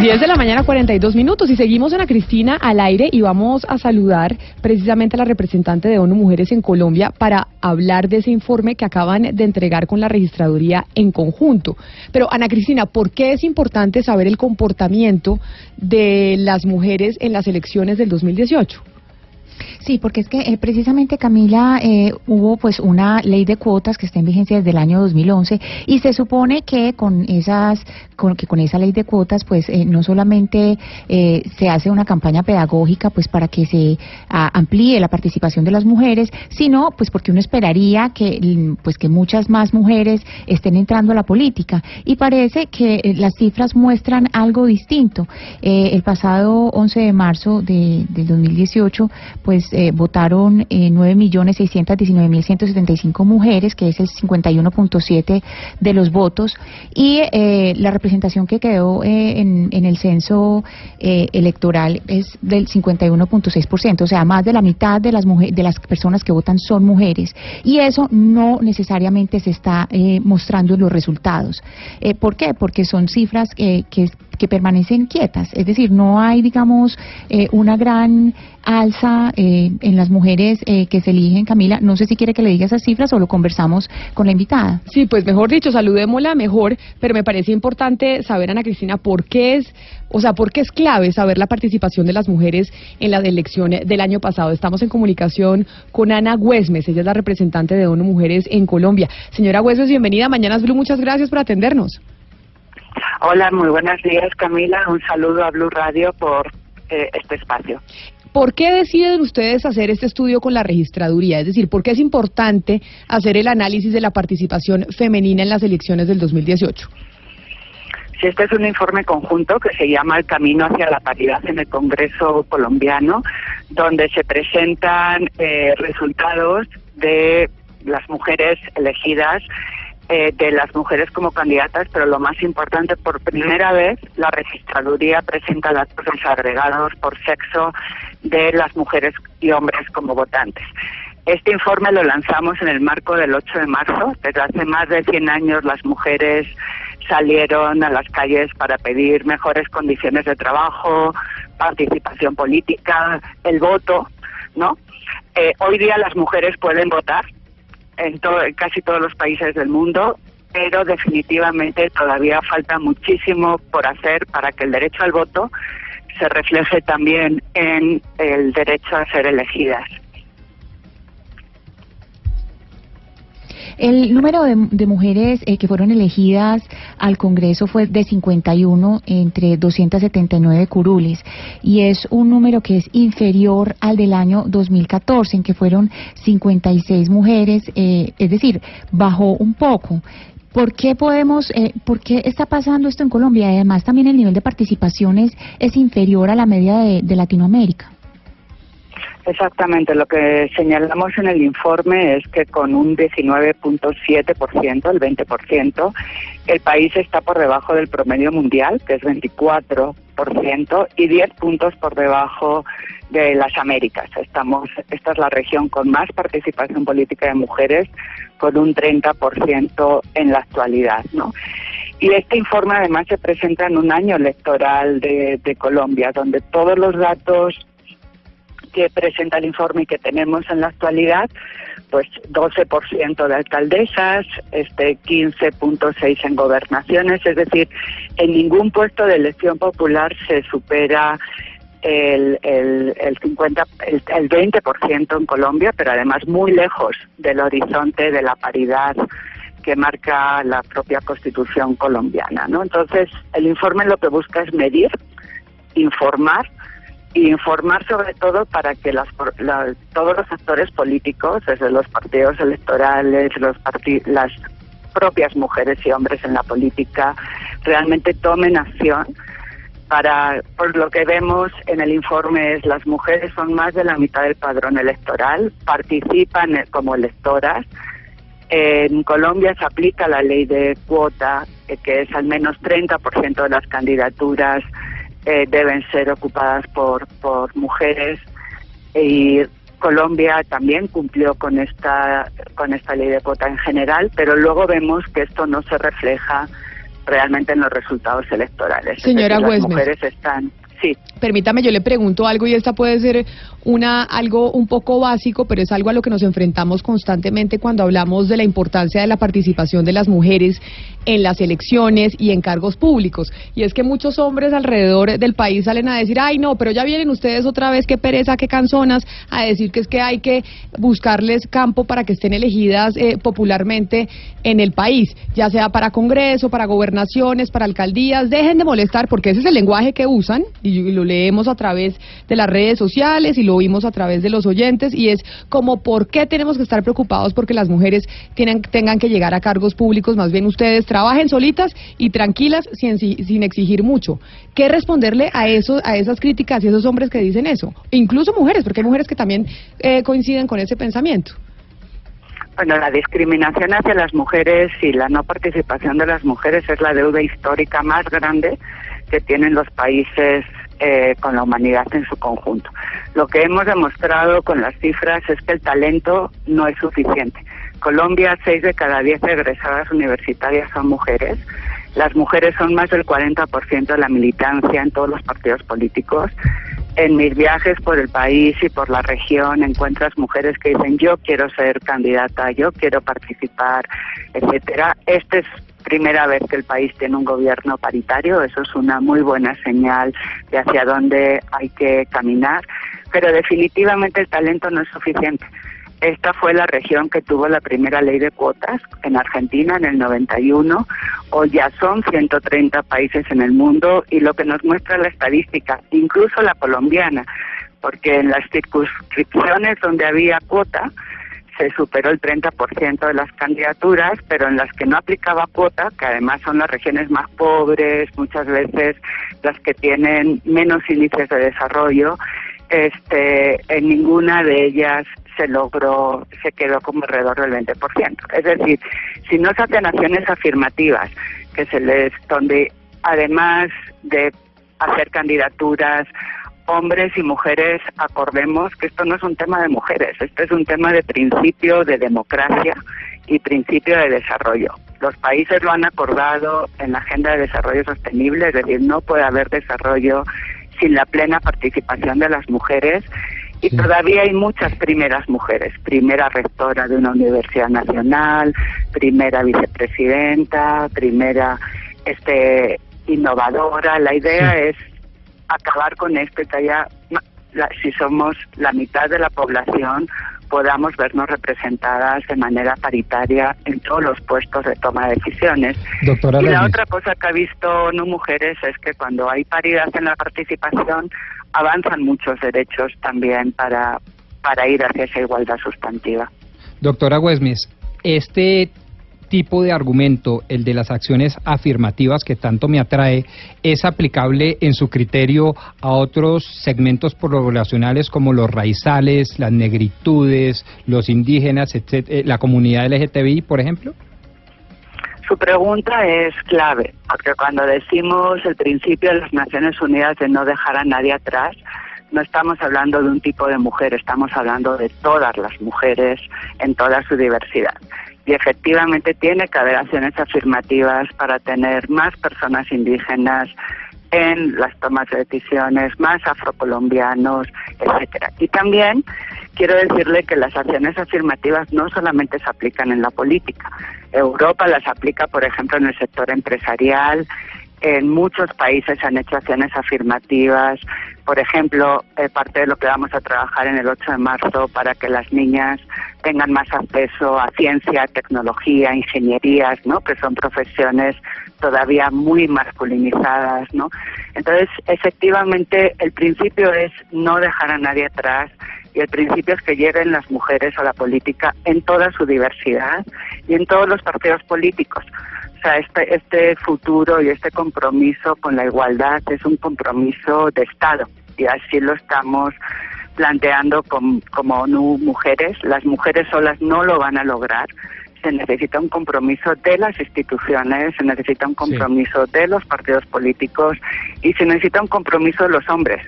10 de la mañana, 42 minutos. Y seguimos Ana Cristina al aire y vamos a saludar precisamente a la representante de ONU Mujeres en Colombia para hablar de ese informe que acaban de entregar con la registraduría en conjunto. Pero Ana Cristina, ¿por qué es importante saber el comportamiento de las mujeres en las elecciones del 2018? Sí, porque es que eh, precisamente Camila eh, hubo pues una ley de cuotas que está en vigencia desde el año 2011 y se supone que con esas con que con esa ley de cuotas pues eh, no solamente se hace una campaña pedagógica pues para que se amplíe la participación de las mujeres, sino pues porque uno esperaría que pues que muchas más mujeres estén entrando a la política y parece que las cifras muestran algo distinto. el pasado 11 de marzo de, del 2018 pues eh, votaron eh, 9.619.175 mujeres, que es el 51.7 de los votos, y eh, la representación que quedó eh, en, en, el censo eh, electoral es del 51.6%, o sea, más de la mitad de las, de las personas que votan son mujeres, y eso no necesariamente se está mostrando en los resultados. ¿Por qué? Porque son cifras que, que permanecen quietas, es decir, no hay, digamos, una gran alza eh, en las mujeres eh, que se eligen, Camila. No sé si quiere que le diga esas cifras o lo conversamos con la invitada. Sí, pues mejor dicho, saludémosla mejor, pero me parece importante saber, Ana Cristina, por qué es, o sea, por qué es clave saber la participación de las mujeres en las elecciones del año pasado. Estamos en comunicación con Ana Huesmes, ella es la representante de ONU Mujeres en Colombia. Señora Huesmes, bienvenida Mañanas Blue, muchas gracias por atendernos. Hola, muy buenos días, Camila. Un saludo a Blue Radio por eh, este espacio. ¿Por qué deciden ustedes hacer este estudio con la registraduría? Es decir, ¿por qué es importante hacer el análisis de la participación femenina en las elecciones del 2018? Sí, este es un informe conjunto que se llama El Camino hacia la Paridad en el Congreso colombiano, donde se presentan eh, resultados de las mujeres elegidas eh, de las mujeres como candidatas, pero lo más importante, por primera vez la registraduría presenta datos desagregados por sexo de las mujeres y hombres como votantes. Este informe lo lanzamos en el marco del 8 de marzo. Desde hace más de 100 años las mujeres salieron a las calles para pedir mejores condiciones de trabajo, participación política, el voto, ¿no? Eh, hoy día las mujeres pueden votar, en, casi todos los países del mundo, pero definitivamente todavía falta muchísimo por hacer para que el derecho al voto se refleje también en el derecho a ser elegidas. El número de, mujeres eh, que fueron elegidas al Congreso fue de 51 entre 279 curules y es un número que es inferior al del año 2014 en que fueron 56 mujeres, eh, es decir, bajó un poco. ¿Por qué podemos, eh, por qué está pasando esto en Colombia? Además, también el nivel de participación es, es inferior a la media de Latinoamérica. Exactamente, lo que señalamos en el informe es que con un 19.7%, el 20%, el país está por debajo del promedio mundial, que es 24%, y 10 puntos por debajo de las Américas. Estamos, esta es la región con más participación política de mujeres, con un 30% en la actualidad, ¿no? Y este informe además se presenta en un año electoral de, de Colombia, donde todos los datos que presenta el informe que tenemos en la actualidad, pues 12% de alcaldesas, este 15.6 en gobernaciones, es decir, en ningún puesto de elección popular se supera el, el, el 50, el, el 20% en Colombia, pero además muy lejos del horizonte de la paridad que marca la propia Constitución colombiana, ¿no? Entonces, el informe lo que busca es medir, informar informar sobre todo para que las, todos los actores políticos, desde los partidos electorales, los las propias mujeres y hombres en la política, realmente tomen acción para, por lo que vemos en el informe es las mujeres son más de la mitad del padrón electoral, participan como electoras. En Colombia se aplica la ley de cuota, eh, que es al menos 30% de las candidaturas eh, deben ser ocupadas por, por mujeres y Colombia también cumplió con esta con esta ley de cuota en general, pero luego vemos que esto no se refleja realmente en los resultados electorales. Señora es las mujeres están Sí. Permítame, yo le pregunto algo y esta puede ser una algo un poco básico, pero es algo a lo que nos enfrentamos constantemente cuando hablamos de la importancia de la participación de las mujeres en las elecciones y en cargos públicos. Y es que muchos hombres alrededor del país salen a decir, ay no, pero ya vienen ustedes otra vez, qué pereza, qué canzonas, a decir que es que hay que buscarles campo para que estén elegidas eh, popularmente en el país, ya sea para Congreso, para gobernaciones, para alcaldías. Dejen de molestar porque ese es el lenguaje que usan lo leemos a través de las redes sociales y lo oímos a través de los oyentes y es como por qué tenemos que estar preocupados porque las mujeres tienen, tengan que llegar a cargos públicos, más bien ustedes trabajen solitas y tranquilas sin, sin exigir mucho. ¿Qué responderle a eso, a esas críticas y esos hombres que dicen eso? incluso mujeres, porque hay mujeres que también eh, coinciden con ese pensamiento. Bueno, la discriminación hacia las mujeres y la no participación de las mujeres es la deuda histórica más grande que tienen los países eh, con la humanidad en su conjunto. Lo que hemos demostrado con las cifras es que el talento no es suficiente. Colombia, seis de cada diez egresadas universitarias son mujeres. Las mujeres son más del 40% de la militancia en todos los partidos políticos. En mis viajes por el país y por la región encuentras mujeres que dicen yo quiero ser candidata, yo quiero participar, etcétera. Esta es primera vez que el país tiene un gobierno paritario, eso es una muy buena señal de hacia dónde hay que caminar, pero definitivamente el talento no es suficiente. Esta fue la región que tuvo la primera ley de cuotas en Argentina en el 91. Hoy ya son 130 países en el mundo y lo que nos muestra la estadística, incluso la colombiana, porque en las circunscripciones donde había cuota, se superó el 30% de las candidaturas, pero en las que no aplicaba cuota, que además son las regiones más pobres, muchas veces las que tienen menos índices de desarrollo, este, en ninguna de ellas se logró, se quedó como alrededor del 20%. Es decir, si no se hacen acciones afirmativas, que se les, donde además de hacer candidaturas, hombres y mujeres acordemos que esto no es un tema de mujeres, esto es un tema de principio de democracia y principio de desarrollo. Los países lo han acordado en la Agenda de Desarrollo Sostenible, es decir, no puede haber desarrollo sin la plena participación de las mujeres y todavía hay muchas primeras mujeres, primera rectora de una universidad nacional, primera vicepresidenta, primera este innovadora. La idea es acabar con esto que haya, si somos la mitad de la población, podamos vernos representadas de manera paritaria en todos los puestos de toma de decisiones. y la otra cosa que ha visto No Mujeres es que cuando hay paridad en la participación, avanzan muchos derechos también para, para ir hacia esa igualdad sustantiva. Doctora Wesmis, este tipo de argumento, el de las acciones afirmativas que tanto me atrae, es aplicable en su criterio a otros segmentos poblacionales como los raizales, las negritudes, los indígenas, eh, la comunidad LGTBI, por ejemplo? Su pregunta es clave, porque cuando decimos el principio de las Naciones Unidas de no dejar a nadie atrás, no estamos hablando de un tipo de mujer, estamos hablando de todas las mujeres en toda su diversidad. Y efectivamente tiene que haber acciones afirmativas para tener más personas indígenas en las tomas de decisiones, más afrocolombianos, etcétera. Y también quiero decirle que las acciones afirmativas no solamente se aplican en la política. Europa las aplica, por ejemplo, en el sector empresarial. En muchos países se han hecho acciones afirmativas. Por ejemplo, eh, parte de lo que vamos a trabajar en el 8 de marzo para que las niñas tengan más acceso a ciencia, tecnología, ingenierías, ¿no? Que son profesiones todavía muy masculinizadas, ¿no? Entonces, efectivamente, el principio es no dejar a nadie atrás y el principio es que lleguen las mujeres a la política en toda su diversidad y en todos los partidos políticos. O sea, este, este futuro y este compromiso con la igualdad es un compromiso de Estado y así lo estamos planteando como, como mujeres. Las mujeres solas no lo van a lograr se necesita un compromiso de las instituciones, se necesita un compromiso de los partidos políticos y se necesita un compromiso de los hombres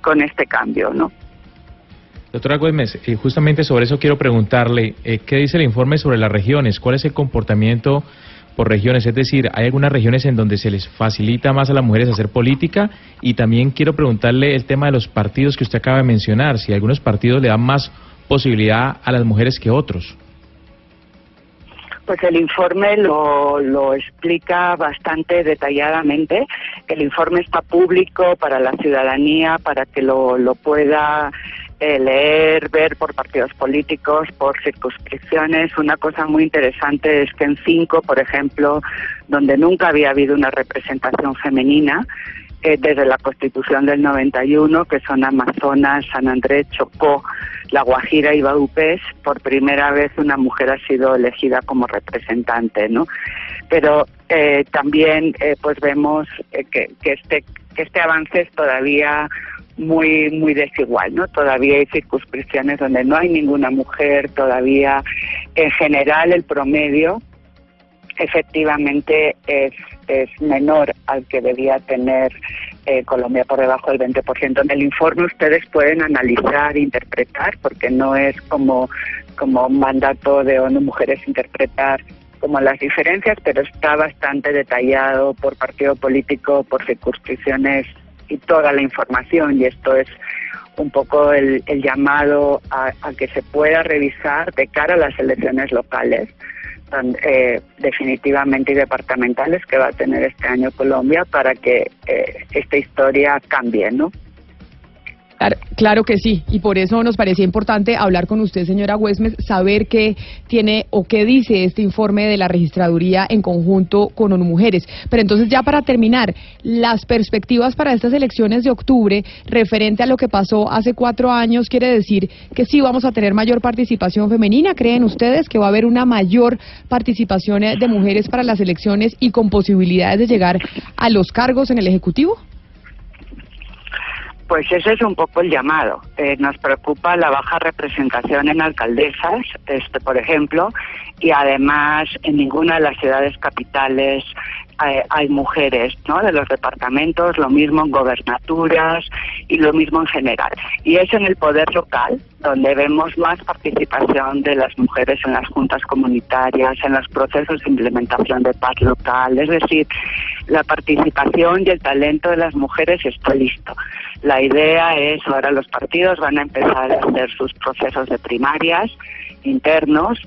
con este cambio, ¿no? Doctora Güemes, eh, justamente sobre eso quiero preguntarle, eh, ¿qué dice el informe sobre las regiones? ¿Cuál es el comportamiento por regiones? Es decir, ¿hay algunas regiones en donde se les facilita más a las mujeres hacer política? Y también quiero preguntarle el tema de los partidos que usted acaba de mencionar, si algunos partidos le dan más posibilidad a las mujeres que otros. Pues el informe lo, lo explica bastante detalladamente. El informe está público para la ciudadanía, para que lo, lo pueda eh, leer, ver por partidos políticos, por circunscripciones. Una cosa muy interesante es que en cinco, por ejemplo, donde nunca había habido una representación femenina, eh, desde la Constitución del 91, que son Amazonas, San Andrés, Chocó, La Guajira y Baupés, por primera vez una mujer ha sido elegida como representante, ¿no? Pero eh, también eh, pues vemos que, que, este que este avance es todavía muy muy desigual, ¿no? Todavía hay circunscripciones donde no hay ninguna mujer, todavía en general el promedio efectivamente es, es menor al que debía tener eh, Colombia por debajo del 20%. En el informe ustedes pueden analizar, interpretar, porque no es como, como mandato de ONU Mujeres interpretar como las diferencias, pero está bastante detallado por partido político, por circunscripciones y toda la información. Y esto es un poco el, el llamado a, a que se pueda revisar de cara a las elecciones locales eh, definitivamente y departamentales que va a tener este año Colombia para que eh, esta historia cambie, ¿no? Claro que sí, y por eso nos parecía importante hablar con usted, señora Huesmes, saber qué tiene o qué dice este informe de la registraduría en conjunto con ONU Mujeres. Pero entonces, ya para terminar, las perspectivas para estas elecciones de octubre, referente a lo que pasó hace cuatro años, quiere decir que sí vamos a tener mayor participación femenina. ¿Creen ustedes que va a haber una mayor participación de mujeres para las elecciones y con posibilidades de llegar a los cargos en el Ejecutivo? Pues ese es un poco el llamado. Eh, nos preocupa la baja representación en alcaldesas, este, por ejemplo, y además en ninguna de las ciudades capitales eh, hay mujeres ¿no? de los departamentos, lo mismo en gobernaturas y lo mismo en general. Y es en el poder local donde vemos más participación de las mujeres en las juntas comunitarias, en los procesos de implementación de paz local. Es decir, la participación y el talento de las mujeres está listo. La idea es, ahora los partidos van a empezar a hacer sus procesos de primarias internos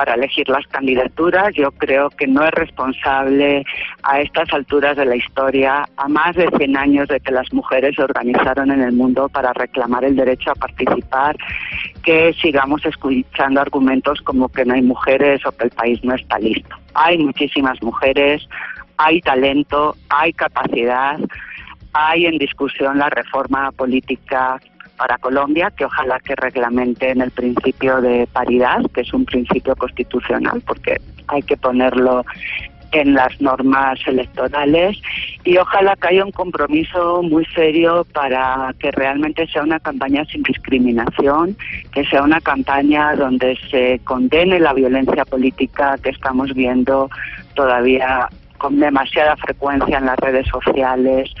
para elegir las candidaturas. Yo creo que no es responsable a estas alturas de la historia, a más de 100 años de que las mujeres se organizaron en el mundo para reclamar el derecho a participar, que sigamos escuchando argumentos como que no hay mujeres o que el país no está listo. Hay muchísimas mujeres, hay talento, hay capacidad, hay en discusión la reforma política para Colombia, que ojalá que reglamenten el principio de paridad, que es un principio constitucional, porque hay que ponerlo en las normas electorales. Y ojalá que haya un compromiso muy serio para que realmente sea una campaña sin discriminación, que sea una campaña donde se condene la violencia política que estamos viendo todavía con demasiada frecuencia en las redes sociales,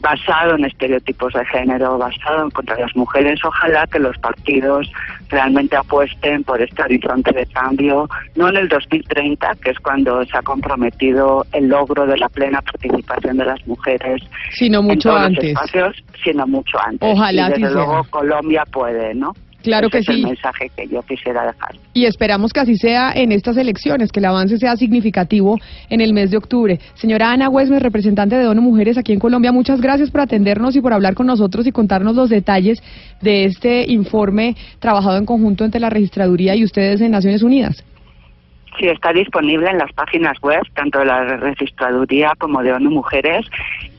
basado en estereotipos de género, basado en contra las mujeres. Ojalá que los partidos realmente apuesten por este horizonte de cambio, no en el 2030, que es cuando se ha comprometido el logro de la plena participación de las mujeres, sino mucho antes, espacios, sino mucho antes. Ojalá y desde luego Colombia puede, ¿no? Claro que es sí. el mensaje que yo quisiera dejar. Y esperamos que así sea en estas elecciones, que el avance sea significativo en el mes de octubre. Señora Ana Huesmes, representante de ONU Mujeres aquí en Colombia, muchas gracias por atendernos y por hablar con nosotros y contarnos los detalles de este informe trabajado en conjunto entre la registraduría y ustedes en Naciones Unidas. Sí, está disponible en las páginas web, tanto de la registraduría como de ONU Mujeres,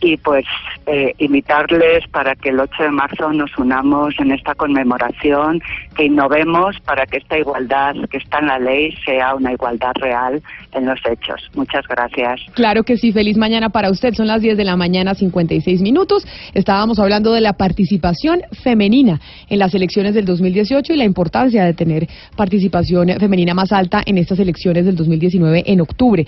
y pues eh, invitarles para que el 8 de marzo nos unamos en esta conmemoración, que innovemos para que esta igualdad que está en la ley sea una igualdad real en los hechos. Muchas gracias. Claro que sí, feliz mañana para usted. Son las 10 de la mañana, 56 minutos. Estábamos hablando de la participación femenina en las elecciones del 2018 y la importancia de tener participación femenina más alta en estas elecciones del 2019 en octubre.